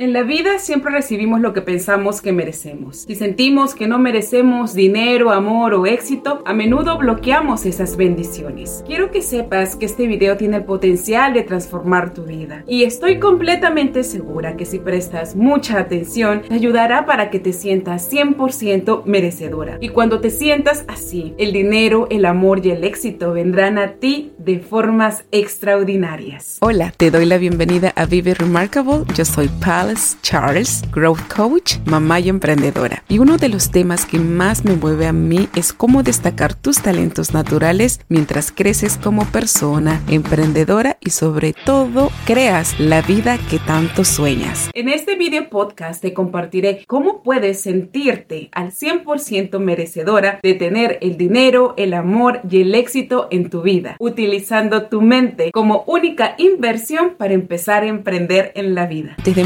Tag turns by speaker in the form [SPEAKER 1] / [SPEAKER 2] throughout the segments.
[SPEAKER 1] En la vida siempre recibimos lo que pensamos que merecemos. Si sentimos que no merecemos dinero, amor o éxito, a menudo bloqueamos esas bendiciones. Quiero que sepas que este video tiene el potencial de transformar tu vida y estoy completamente segura que si prestas mucha atención te ayudará para que te sientas 100% merecedora. Y cuando te sientas así, el dinero, el amor y el éxito vendrán a ti de formas extraordinarias.
[SPEAKER 2] Hola, te doy la bienvenida a Vive Remarkable. Yo soy Pal Charles, Growth Coach, mamá y emprendedora. Y uno de los temas que más me mueve a mí es cómo destacar tus talentos naturales mientras creces como persona, emprendedora y sobre todo creas la vida que tanto sueñas.
[SPEAKER 1] En este video podcast te compartiré cómo puedes sentirte al 100% merecedora de tener el dinero, el amor y el éxito en tu vida, utilizando tu mente como única inversión para empezar a emprender en la vida.
[SPEAKER 2] Antes de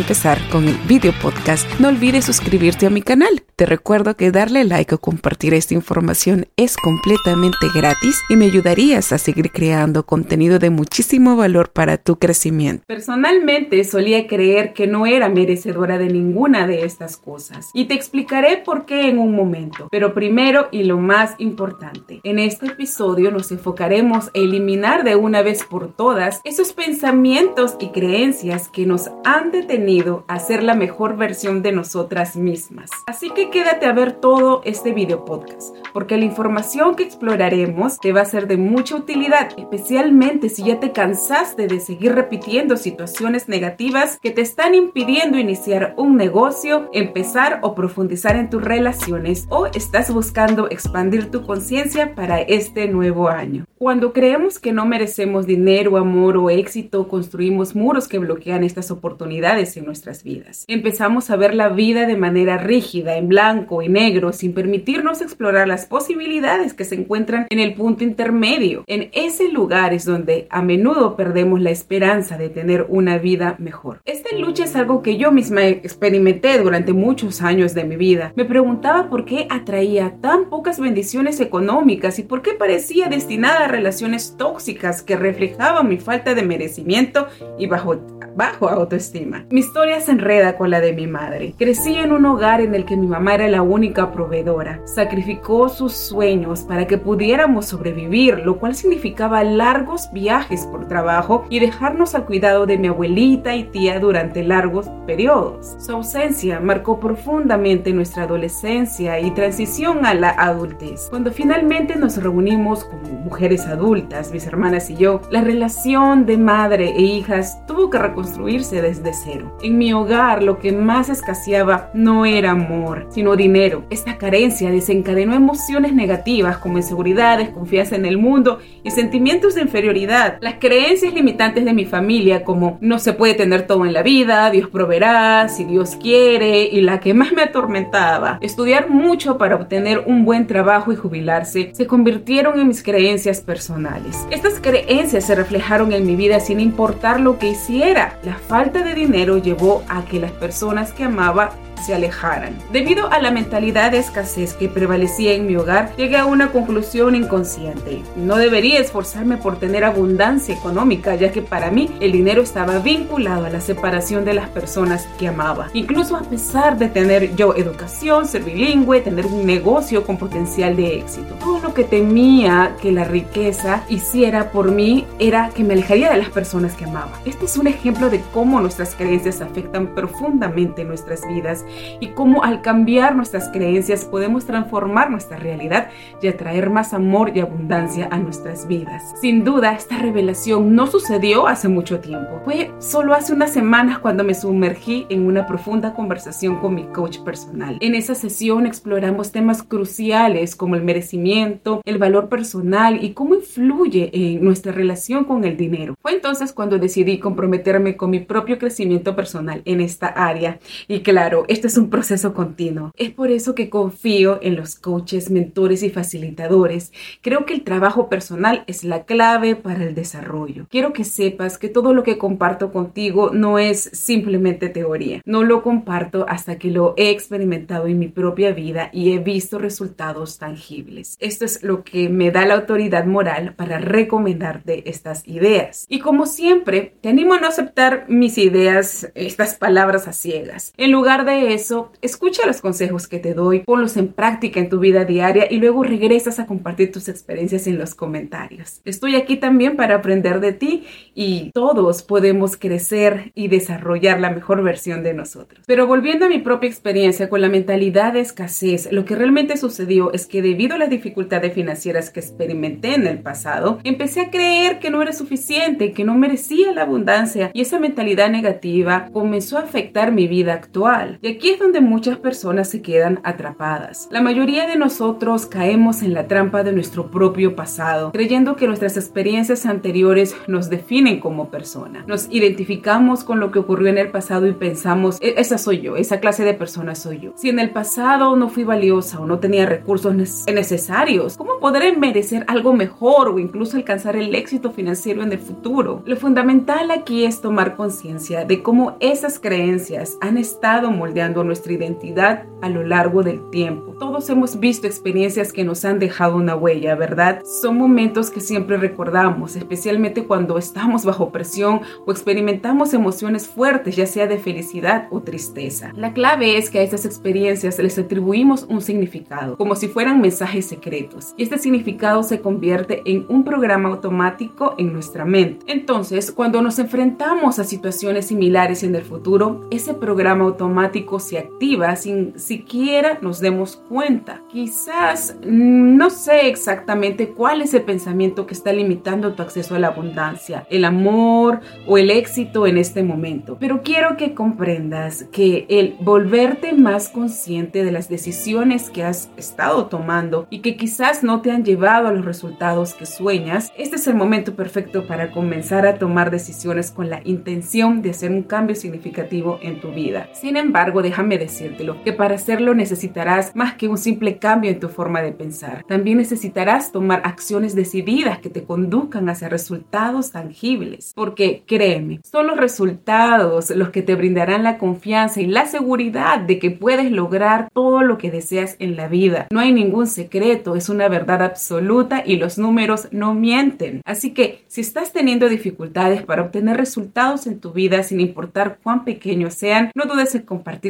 [SPEAKER 2] con el video podcast, no olvides suscribirte a mi canal. Te recuerdo que darle like o compartir esta información es completamente gratis y me ayudarías a seguir creando contenido de muchísimo valor para tu crecimiento.
[SPEAKER 1] Personalmente solía creer que no era merecedora de ninguna de estas cosas y te explicaré por qué en un momento. Pero primero y lo más importante, en este episodio nos enfocaremos a eliminar de una vez por todas esos pensamientos y creencias que nos han detenido a ser la mejor versión de nosotras mismas. Así que quédate a ver todo este video podcast, porque la información que exploraremos te va a ser de mucha utilidad, especialmente si ya te cansaste de seguir repitiendo situaciones negativas que te están impidiendo iniciar un negocio, empezar o profundizar en tus relaciones o estás buscando expandir tu conciencia para este nuevo año. Cuando creemos que no merecemos dinero, amor o éxito, construimos muros que bloquean estas oportunidades en nuestras vidas. Empezamos a ver la vida de manera rígida, en blanco y negro, sin permitirnos explorar las posibilidades que se encuentran en el punto intermedio. En ese lugar es donde a menudo perdemos la esperanza de tener una vida mejor. Esta lucha es algo que yo misma experimenté durante muchos años de mi vida. Me preguntaba por qué atraía tan pocas bendiciones económicas y por qué parecía destinada a relaciones tóxicas que reflejaban mi falta de merecimiento y bajo, bajo autoestima. Mi historia enreda con la de mi madre. Crecí en un hogar en el que mi mamá era la única proveedora. Sacrificó sus sueños para que pudiéramos sobrevivir, lo cual significaba largos viajes por trabajo y dejarnos al cuidado de mi abuelita y tía durante largos periodos. Su ausencia marcó profundamente nuestra adolescencia y transición a la adultez. Cuando finalmente nos reunimos como mujeres adultas, mis hermanas y yo, la relación de madre e hijas tuvo que reconstruirse desde cero. En mi hogar lo que más escaseaba no era amor, sino dinero. Esta carencia desencadenó emociones negativas como inseguridad, desconfianza en el mundo y sentimientos de inferioridad. Las creencias limitantes de mi familia como no se puede tener todo en la vida, Dios proveerá, si Dios quiere y la que más me atormentaba, estudiar mucho para obtener un buen trabajo y jubilarse, se convirtieron en mis creencias personales. Estas creencias se reflejaron en mi vida sin importar lo que hiciera. La falta de dinero llevó a que las personas que amaba se alejaran. Debido a la mentalidad de escasez que prevalecía en mi hogar, llegué a una conclusión inconsciente. No debería esforzarme por tener abundancia económica, ya que para mí el dinero estaba vinculado a la separación de las personas que amaba. Incluso a pesar de tener yo educación, ser bilingüe, tener un negocio con potencial de éxito. Todo lo que temía que la riqueza hiciera por mí era que me alejaría de las personas que amaba. Este es un ejemplo de cómo nuestras creencias afectan profundamente nuestras vidas y cómo al cambiar nuestras creencias podemos transformar nuestra realidad y atraer más amor y abundancia a nuestras vidas. Sin duda, esta revelación no sucedió hace mucho tiempo. Fue solo hace unas semanas cuando me sumergí en una profunda conversación con mi coach personal. En esa sesión exploramos temas cruciales como el merecimiento, el valor personal y cómo influye en nuestra relación con el dinero. Fue entonces cuando decidí comprometerme con mi propio crecimiento personal en esta área. Y claro, esto es un proceso continuo. Es por eso que confío en los coaches, mentores y facilitadores. Creo que el trabajo personal es la clave para el desarrollo. Quiero que sepas que todo lo que comparto contigo no es simplemente teoría. No lo comparto hasta que lo he experimentado en mi propia vida y he visto resultados tangibles. Esto es lo que me da la autoridad moral para recomendarte estas ideas. Y como siempre, te animo a no aceptar mis ideas, estas palabras a ciegas. En lugar de eso, escucha los consejos que te doy, ponlos en práctica en tu vida diaria y luego regresas a compartir tus experiencias en los comentarios. Estoy aquí también para aprender de ti y todos podemos crecer y desarrollar la mejor versión de nosotros. Pero volviendo a mi propia experiencia con la mentalidad de escasez, lo que realmente sucedió es que debido a las dificultades financieras que experimenté en el pasado, empecé a creer que no era suficiente, que no merecía la abundancia y esa mentalidad negativa comenzó a afectar mi vida actual. Aquí es donde muchas personas se quedan atrapadas. La mayoría de nosotros caemos en la trampa de nuestro propio pasado, creyendo que nuestras experiencias anteriores nos definen como persona. Nos identificamos con lo que ocurrió en el pasado y pensamos, e-, esa soy yo, esa clase de persona soy yo. Si en el pasado no fui valiosa o no tenía recursos necesarios, ¿cómo podré merecer algo mejor o incluso alcanzar el éxito financiero en el futuro? Lo fundamental aquí es tomar conciencia de cómo esas creencias han estado moldeando nuestra identidad a lo largo del tiempo. Todos hemos visto experiencias que nos han dejado una huella, ¿verdad? Son momentos que siempre recordamos, especialmente cuando estamos bajo presión o experimentamos emociones fuertes, ya sea de felicidad o tristeza. La clave es que a estas experiencias les atribuimos un significado, como si fueran mensajes secretos, y este significado se convierte en un programa automático en nuestra mente. Entonces, cuando nos enfrentamos a situaciones similares en el futuro, ese programa automático se activa sin siquiera nos demos cuenta. Quizás no sé exactamente cuál es el pensamiento que está limitando tu acceso a la abundancia, el amor o el éxito en este momento, pero quiero que comprendas que el volverte más consciente de las decisiones que has estado tomando y que quizás no te han llevado a los resultados que sueñas, este es el momento perfecto para comenzar a tomar decisiones con la intención de hacer un cambio significativo en tu vida. Sin embargo, déjame decírtelo, que para hacerlo necesitarás más que un simple cambio en tu forma de pensar. También necesitarás tomar acciones decididas que te conduzcan hacia resultados tangibles. Porque créeme, son los resultados los que te brindarán la confianza y la seguridad de que puedes lograr todo lo que deseas en la vida. No hay ningún secreto, es una verdad absoluta y los números no mienten. Así que si estás teniendo dificultades para obtener resultados en tu vida sin importar cuán pequeños sean, no dudes en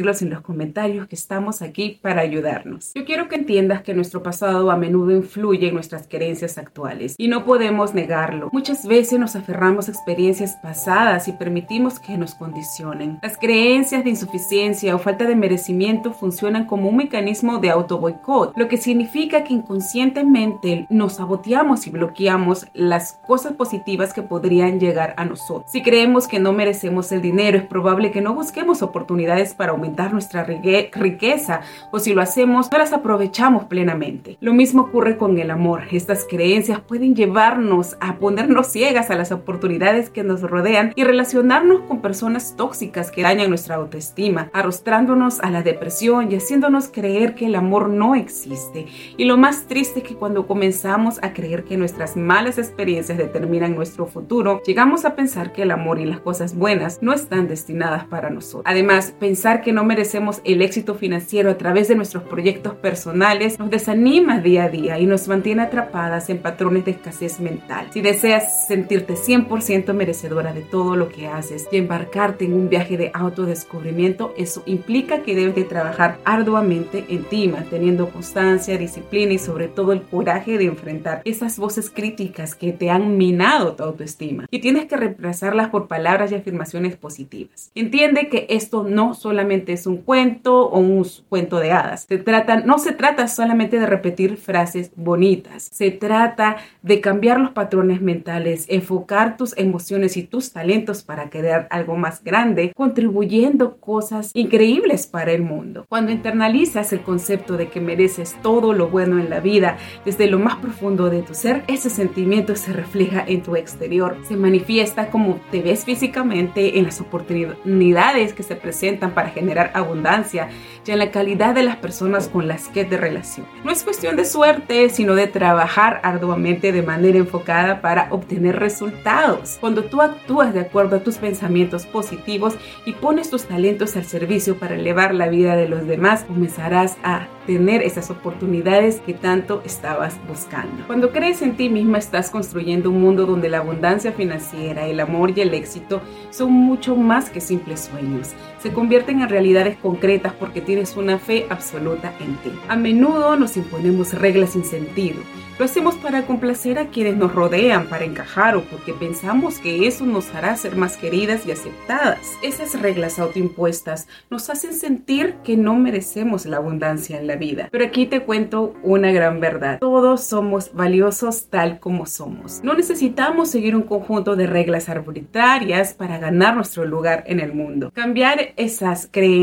[SPEAKER 1] compartirlos en los comentarios que estamos aquí para ayudarnos. Yo quiero que entiendas que nuestro pasado a menudo influye en nuestras creencias actuales y no podemos negarlo. Muchas veces nos aferramos a experiencias pasadas y permitimos que nos condicionen. Las creencias de insuficiencia o falta de merecimiento funcionan como un mecanismo de auto boicot, lo que significa que inconscientemente nos saboteamos y bloqueamos las cosas positivas que podrían llegar a nosotros. Si creemos que no merecemos el dinero, es probable que no busquemos oportunidades para aumentar nuestra riqueza o si lo hacemos, no las aprovechamos plenamente. Lo mismo ocurre con el amor. Estas creencias pueden llevarnos a ponernos ciegas a las oportunidades que nos rodean y relacionarnos con personas tóxicas que dañan nuestra autoestima, arrostrándonos a la depresión y haciéndonos creer que el amor no existe. Y lo más triste es que cuando comenzamos a creer que nuestras malas experiencias determinan nuestro futuro, llegamos a pensar que el amor y las cosas buenas no están destinadas para nosotros. Además, pensar que no merecemos el éxito financiero a través de nuestros proyectos personales nos desanima día a día y nos mantiene atrapadas en patrones de escasez mental. Si deseas sentirte 100% merecedora de todo lo que haces y embarcarte en un viaje de autodescubrimiento, eso implica que debes de trabajar arduamente en ti, manteniendo constancia, disciplina y sobre todo el coraje de enfrentar esas voces críticas que te han minado tu autoestima y tienes que reemplazarlas por palabras y afirmaciones positivas. Entiende que esto no solamente es un cuento o un cuento de hadas. Se trata, no se trata solamente de repetir frases bonitas. Se trata de cambiar los patrones mentales, enfocar tus emociones y tus talentos para crear algo más grande, contribuyendo cosas increíbles para el mundo. Cuando internalizas el concepto de que mereces todo lo bueno en la vida desde lo más profundo de tu ser, ese sentimiento se refleja en tu exterior. Se manifiesta como te ves físicamente, en las oportunidades que se presentan para generar abundancia y en la calidad de las personas con las que te relacionas. No es cuestión de suerte, sino de trabajar arduamente de manera enfocada para obtener resultados. Cuando tú actúas de acuerdo a tus pensamientos positivos y pones tus talentos al servicio para elevar la vida de los demás, comenzarás a tener esas oportunidades que tanto estabas buscando. Cuando crees en ti misma estás construyendo un mundo donde la abundancia financiera, el amor y el éxito son mucho más que simples sueños. Se convierten en realidades concretas porque tienes una fe absoluta en ti. A menudo nos imponemos reglas sin sentido lo hacemos para complacer a quienes nos rodean, para encajar o porque pensamos que eso nos hará ser más queridas y aceptadas. Esas reglas autoimpuestas nos hacen sentir que no merecemos la abundancia en la vida. Pero aquí te cuento una gran verdad. Todos somos valiosos tal como somos. No necesitamos seguir un conjunto de reglas arbitrarias para ganar nuestro lugar en el mundo. Cambiar esas creencias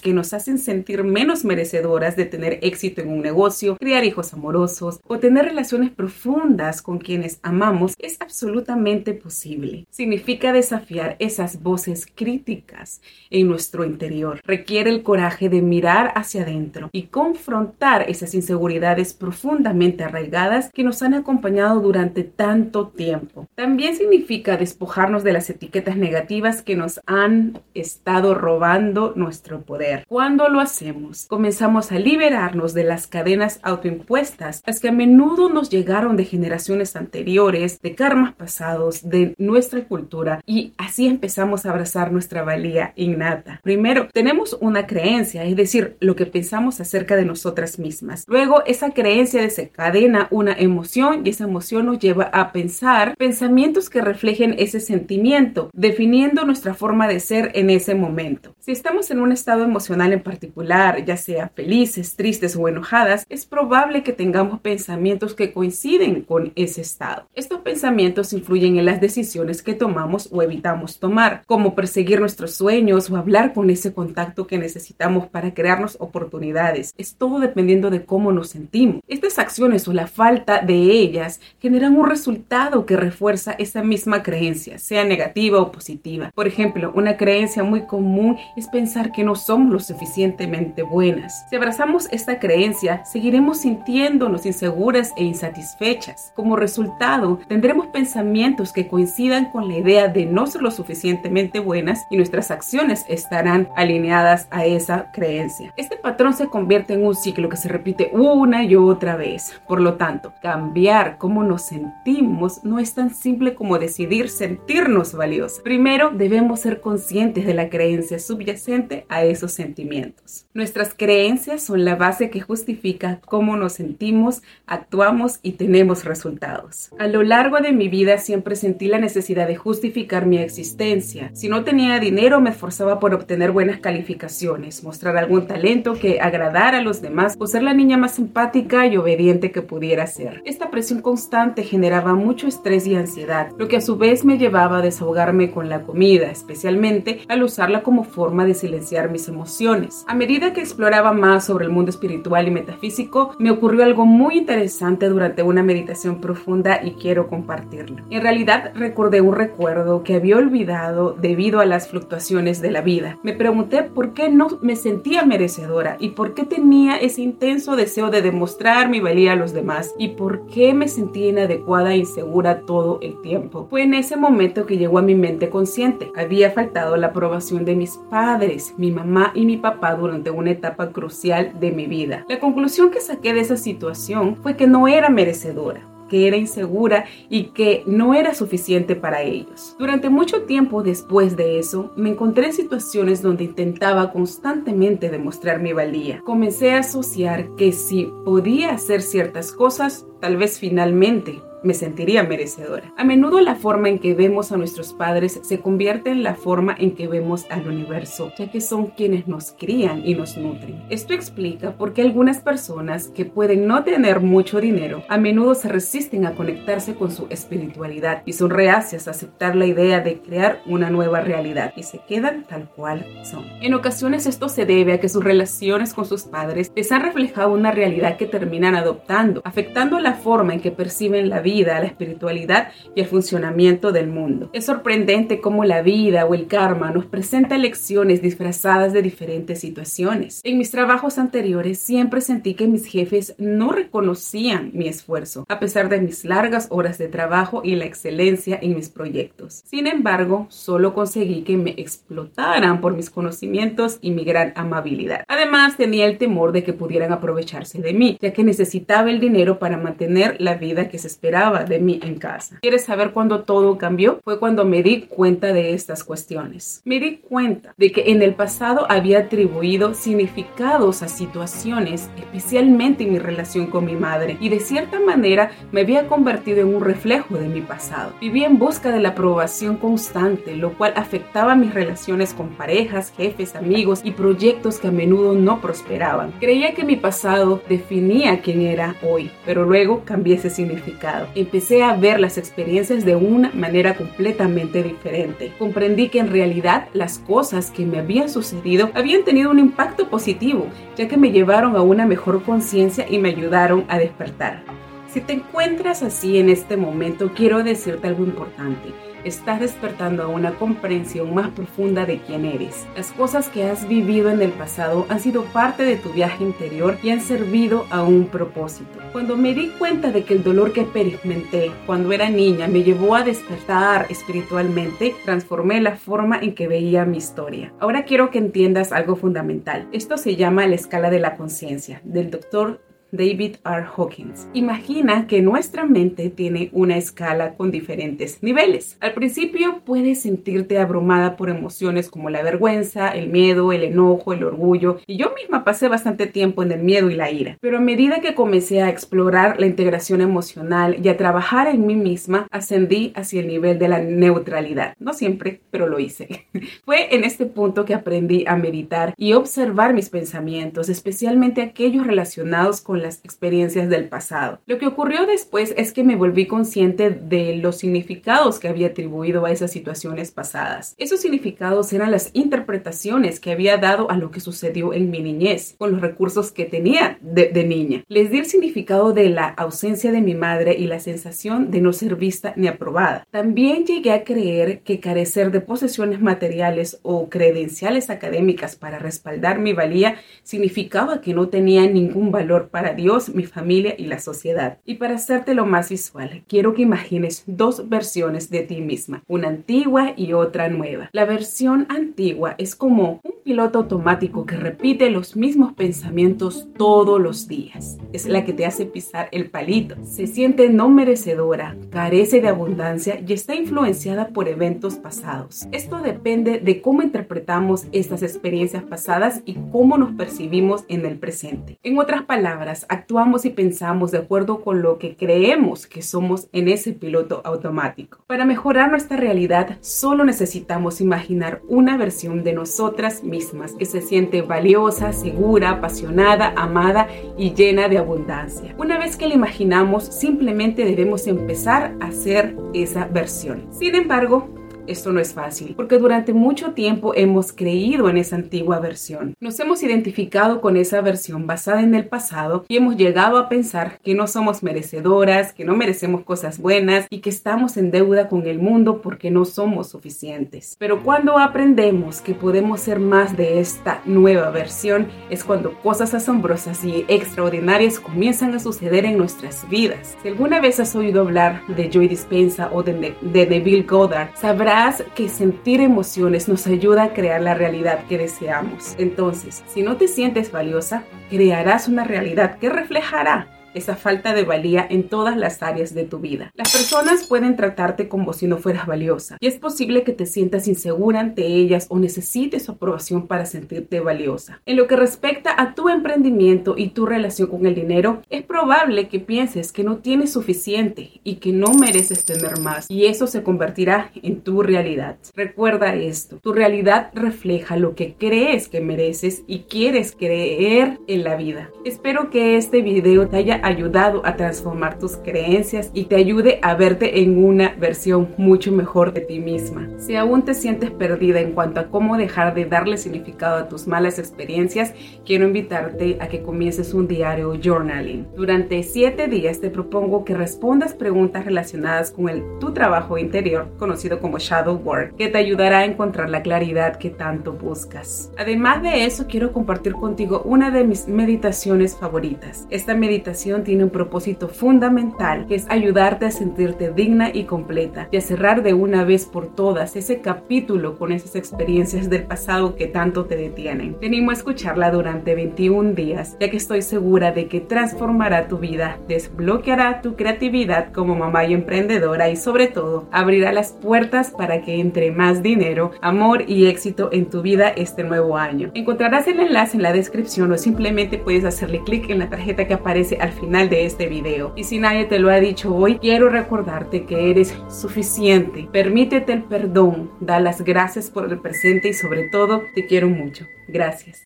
[SPEAKER 1] que nos hacen sentir menos merecedoras de tener éxito en un negocio, criar hijos amorosos o tener relaciones profundas con quienes amamos es absolutamente posible. Significa desafiar esas voces críticas en nuestro interior. Requiere el coraje de mirar hacia adentro y confrontar esas inseguridades profundamente arraigadas que nos han acompañado durante tanto tiempo. También significa despojarnos de las etiquetas negativas que nos han estado robando nuestro poder. Cuando lo hacemos, comenzamos a liberarnos de las cadenas autoimpuestas, las que a menudo nos llegaron de generaciones anteriores, de karmas pasados, de nuestra cultura y así empezamos a abrazar nuestra valía innata. Primero, tenemos una creencia, es decir, lo que pensamos acerca de nosotras mismas. Luego, esa creencia desencadena una emoción y esa emoción nos lleva a pensar pensamientos que reflejen ese sentimiento, definiendo nuestra forma de ser en ese momento. Si estamos en un estado emocional en particular, ya sea felices, tristes o enojadas, es probable que tengamos pensamientos que coinciden con ese estado. Estos pensamientos influyen en las decisiones que tomamos o evitamos tomar, como perseguir nuestros sueños o hablar con ese contacto que necesitamos para crearnos oportunidades. Es todo dependiendo de cómo nos sentimos. Estas acciones o la falta de ellas generan un resultado que refuerza esa misma creencia, sea negativa o positiva. Por ejemplo, una creencia muy común es pensar que no somos lo suficientemente buenas. Si abrazamos esta creencia, seguiremos sintiéndonos inseguras e insatisfechas satisfechas. Como resultado, tendremos pensamientos que coincidan con la idea de no ser lo suficientemente buenas y nuestras acciones estarán alineadas a esa creencia. Este patrón se convierte en un ciclo que se repite una y otra vez. Por lo tanto, cambiar cómo nos sentimos no es tan simple como decidir sentirnos valiosos. Primero, debemos ser conscientes de la creencia subyacente a esos sentimientos. Nuestras creencias son la base que justifica cómo nos sentimos, actuamos y tenemos resultados. A lo largo de mi vida siempre sentí la necesidad de justificar mi existencia. Si no tenía dinero me esforzaba por obtener buenas calificaciones, mostrar algún talento que agradara a los demás o ser la niña más simpática y obediente que pudiera ser. Esta presión constante generaba mucho estrés y ansiedad, lo que a su vez me llevaba a desahogarme con la comida, especialmente al usarla como forma de silenciar mis emociones. A medida que exploraba más sobre el mundo espiritual y metafísico, me ocurrió algo muy interesante durante una meditación profunda y quiero compartirlo. En realidad recordé un recuerdo que había olvidado debido a las fluctuaciones de la vida. Me pregunté por qué no me sentía merecedora y por qué tenía ese intenso deseo de demostrar mi valía a los demás y por qué me sentía inadecuada e insegura todo el tiempo. Fue en ese momento que llegó a mi mente consciente. Había faltado la aprobación de mis padres, mi mamá y mi papá durante una etapa crucial de mi vida. La conclusión que saqué de esa situación fue que no era merecedora que era insegura y que no era suficiente para ellos. Durante mucho tiempo después de eso, me encontré en situaciones donde intentaba constantemente demostrar mi valía. Comencé a asociar que si podía hacer ciertas cosas, tal vez finalmente me sentiría merecedora. A menudo la forma en que vemos a nuestros padres se convierte en la forma en que vemos al universo, ya que son quienes nos crían y nos nutren. Esto explica por qué algunas personas que pueden no tener mucho dinero a menudo se resisten a conectarse con su espiritualidad y son reacias a aceptar la idea de crear una nueva realidad y se quedan tal cual son. En ocasiones esto se debe a que sus relaciones con sus padres les han reflejado una realidad que terminan adoptando, afectando la forma en que perciben la vida vida, la espiritualidad y el funcionamiento del mundo. Es sorprendente cómo la vida o el karma nos presenta lecciones disfrazadas de diferentes situaciones. En mis trabajos anteriores siempre sentí que mis jefes no reconocían mi esfuerzo, a pesar de mis largas horas de trabajo y la excelencia en mis proyectos. Sin embargo, solo conseguí que me explotaran por mis conocimientos y mi gran amabilidad. Además, tenía el temor de que pudieran aprovecharse de mí, ya que necesitaba el dinero para mantener la vida que se esperaba de mí en casa. ¿Quieres saber cuándo todo cambió? Fue cuando me di cuenta de estas cuestiones. Me di cuenta de que en el pasado había atribuido significados a situaciones, especialmente en mi relación con mi madre, y de cierta manera me había convertido en un reflejo de mi pasado. Vivía en busca de la aprobación constante, lo cual afectaba mis relaciones con parejas, jefes, amigos y proyectos que a menudo no prosperaban. Creía que mi pasado definía quién era hoy, pero luego cambié ese significado. Empecé a ver las experiencias de una manera completamente diferente. Comprendí que en realidad las cosas que me habían sucedido habían tenido un impacto positivo, ya que me llevaron a una mejor conciencia y me ayudaron a despertar. Si te encuentras así en este momento, quiero decirte algo importante estás despertando a una comprensión más profunda de quién eres. Las cosas que has vivido en el pasado han sido parte de tu viaje interior y han servido a un propósito. Cuando me di cuenta de que el dolor que experimenté cuando era niña me llevó a despertar espiritualmente, transformé la forma en que veía mi historia. Ahora quiero que entiendas algo fundamental. Esto se llama la escala de la conciencia del doctor David R. Hawkins. Imagina que nuestra mente tiene una escala con diferentes niveles. Al principio puedes sentirte abrumada por emociones como la vergüenza, el miedo, el enojo, el orgullo, y yo misma pasé bastante tiempo en el miedo y la ira. Pero a medida que comencé a explorar la integración emocional y a trabajar en mí misma, ascendí hacia el nivel de la neutralidad. No siempre, pero lo hice. Fue en este punto que aprendí a meditar y observar mis pensamientos, especialmente aquellos relacionados con las experiencias del pasado. Lo que ocurrió después es que me volví consciente de los significados que había atribuido a esas situaciones pasadas. Esos significados eran las interpretaciones que había dado a lo que sucedió en mi niñez, con los recursos que tenía de, niña. Les di el significado de la ausencia de mi madre y la sensación de no ser vista ni aprobada. También llegué a creer que carecer de posesiones materiales o credenciales académicas para respaldar mi valía significaba que no tenía ningún valor para Dios, mi familia y la sociedad. Y para hacértelo más visual, quiero que imagines dos versiones de ti misma, una antigua y otra nueva. La versión antigua es como un piloto automático que repite los mismos pensamientos todos los días. Es la que te hace pisar el palito. Se siente no merecedora, carece de abundancia y está influenciada por eventos pasados. Esto depende de cómo interpretamos estas experiencias pasadas y cómo nos percibimos en el presente. En otras palabras, actuamos y pensamos de acuerdo con lo que creemos que somos en ese piloto automático. Para mejorar nuestra realidad, solo necesitamos imaginar una versión de nosotras mismas que se siente valiosa, segura, apasionada, amada y llena de abundancia. Una vez que la imaginamos, simplemente debemos empezar a hacer esa versión. Sin embargo, esto no es fácil, porque durante mucho tiempo hemos creído en esa antigua versión. Nos hemos identificado con esa versión basada en el pasado y hemos llegado a pensar que no somos merecedoras, que no merecemos cosas buenas y que estamos en deuda con el mundo porque no somos suficientes. Pero cuando aprendemos que podemos ser más de esta nueva versión, es cuando cosas asombrosas y extraordinarias comienzan a suceder en nuestras vidas. Si alguna vez has oído hablar de Joy Dispensa o de, de Neville Goddard, sabrás que sentir emociones nos ayuda a crear la realidad que deseamos. Entonces, si no te sientes valiosa, crearás una realidad que reflejará esa falta de valía en todas las áreas de tu vida. Las personas pueden tratarte como si no fueras valiosa y es posible que te sientas insegura ante ellas o necesites su aprobación para sentirte valiosa. En lo que respecta a tu emprendimiento y tu relación con el dinero, es probable que pienses que no tienes suficiente y que no mereces tener más y eso se convertirá en tu realidad. Recuerda esto, tu realidad refleja lo que crees que mereces y quieres creer en la vida. Espero que este video te haya ayudado a transformar tus creencias y te ayude a verte en una versión mucho mejor de ti misma. Si aún te sientes perdida en cuanto a cómo dejar de darle significado a tus malas experiencias, quiero invitarte a que comiences un diario journaling. Durante siete días te propongo que respondas preguntas relacionadas con el, tu trabajo interior, conocido como shadow work, que te ayudará a encontrar la claridad que tanto buscas. Además de eso, quiero compartir contigo una de mis meditaciones favoritas. Esta meditación tiene un propósito fundamental que es ayudarte a sentirte digna y completa y a cerrar de una vez por todas ese capítulo con esas experiencias del pasado que tanto te detienen. Tenemos a escucharla durante 21 días, ya que estoy segura de que transformará tu vida, desbloqueará tu creatividad como mamá y emprendedora y sobre todo abrirá las puertas para que entre más dinero, amor y éxito en tu vida este nuevo año. Encontrarás el enlace en la descripción o simplemente puedes hacerle clic en la tarjeta que aparece al final de este video. Y si nadie te lo ha dicho hoy, quiero recordarte que eres suficiente. Permítete el perdón, da las gracias por el presente y sobre todo te quiero mucho. Gracias.